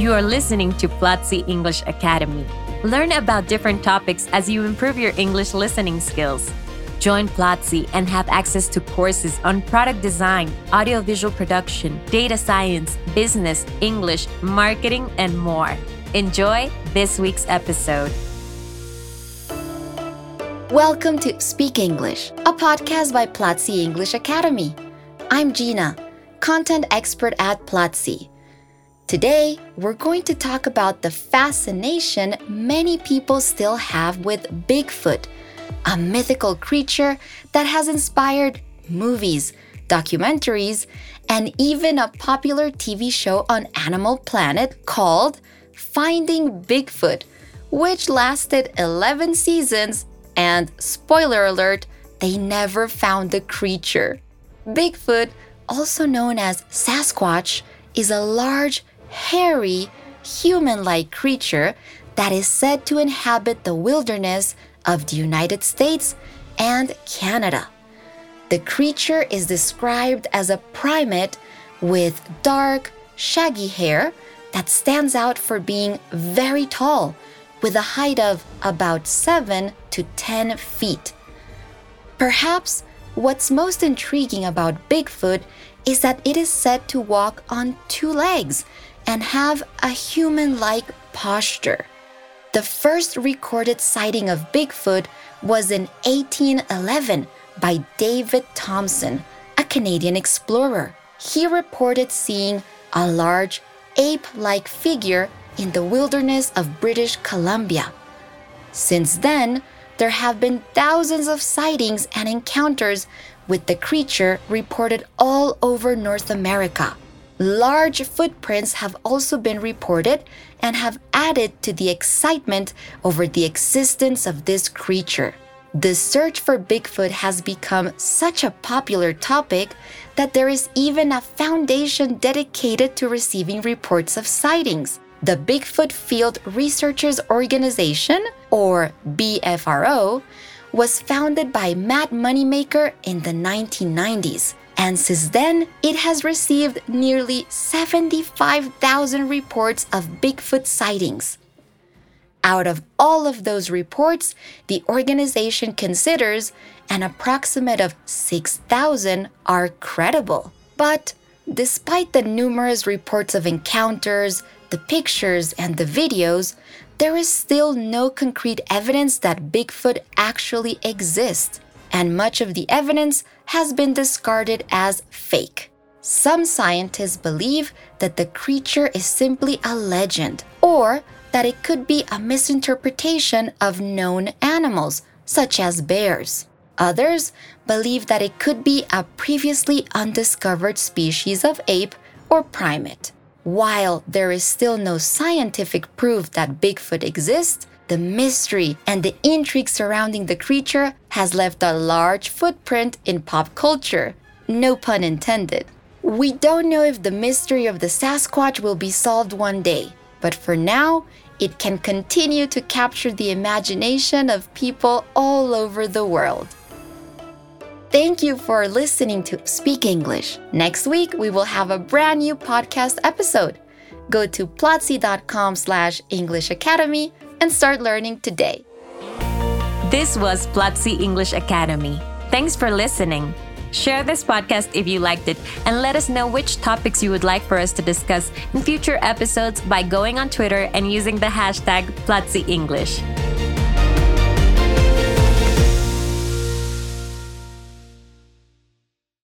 You are listening to Platzi English Academy. Learn about different topics as you improve your English listening skills. Join Platzi and have access to courses on product design, audiovisual production, data science, business, English, marketing, and more. Enjoy this week's episode. Welcome to Speak English, a podcast by Platzi English Academy. I'm Gina, content expert at Platzi. Today, we're going to talk about the fascination many people still have with Bigfoot, a mythical creature that has inspired movies, documentaries, and even a popular TV show on Animal Planet called Finding Bigfoot, which lasted 11 seasons and, spoiler alert, they never found the creature. Bigfoot, also known as Sasquatch, is a large, hairy, human like creature that is said to inhabit the wilderness of the United States and Canada. The creature is described as a primate with dark, shaggy hair that stands out for being very tall, with a height of about 7 to 10 feet. Perhaps what's most intriguing about Bigfoot is that it is said to walk on two legs and have a human like posture. The first recorded sighting of Bigfoot was in 1811 by David Thompson, a Canadian explorer. He reported seeing a large ape like figure in the wilderness of British Columbia. Since then, there have been thousands of sightings and encounters with the creature reported all over North America. Large footprints have also been reported and have added to the excitement over the existence of this creature. The search for Bigfoot has become such a popular topic that there is even a foundation dedicated to receiving reports of sightings. The Bigfoot Field Researchers Organization, or BFRO, was founded by Matt Moneymaker in the 1990s and since then, it has received nearly 75,000 reports of Bigfoot sightings. Out of all of those reports, the organization considers an approximate of 6,000 are credible. But despite the numerous reports of encounters, the pictures, and the videos, there is still no concrete evidence that Bigfoot actually exists and much of the evidence has been discarded as fake. Some scientists believe that the creature is simply a legend, or that it could be a misinterpretation of known animals, such as bears. Others believe that it could be a previously undiscovered species of ape or primate. While there is still no scientific proof that Bigfoot exists, the mystery and the intrigue surrounding the creature has left a large footprint in pop culture. No pun intended. We don't know if the mystery of the Sasquatch will be solved one day, but for now, it can continue to capture the imagination of people all over the world. Thank you for listening to Speak English. Next week, we will have a brand new podcast episode. Go to platzi.com slash English Academy and start learning today. This was Platzi English Academy. Thanks for listening. Share this podcast if you liked it and let us know which topics you would like for us to discuss in future episodes by going on Twitter and using the hashtag Platzi English.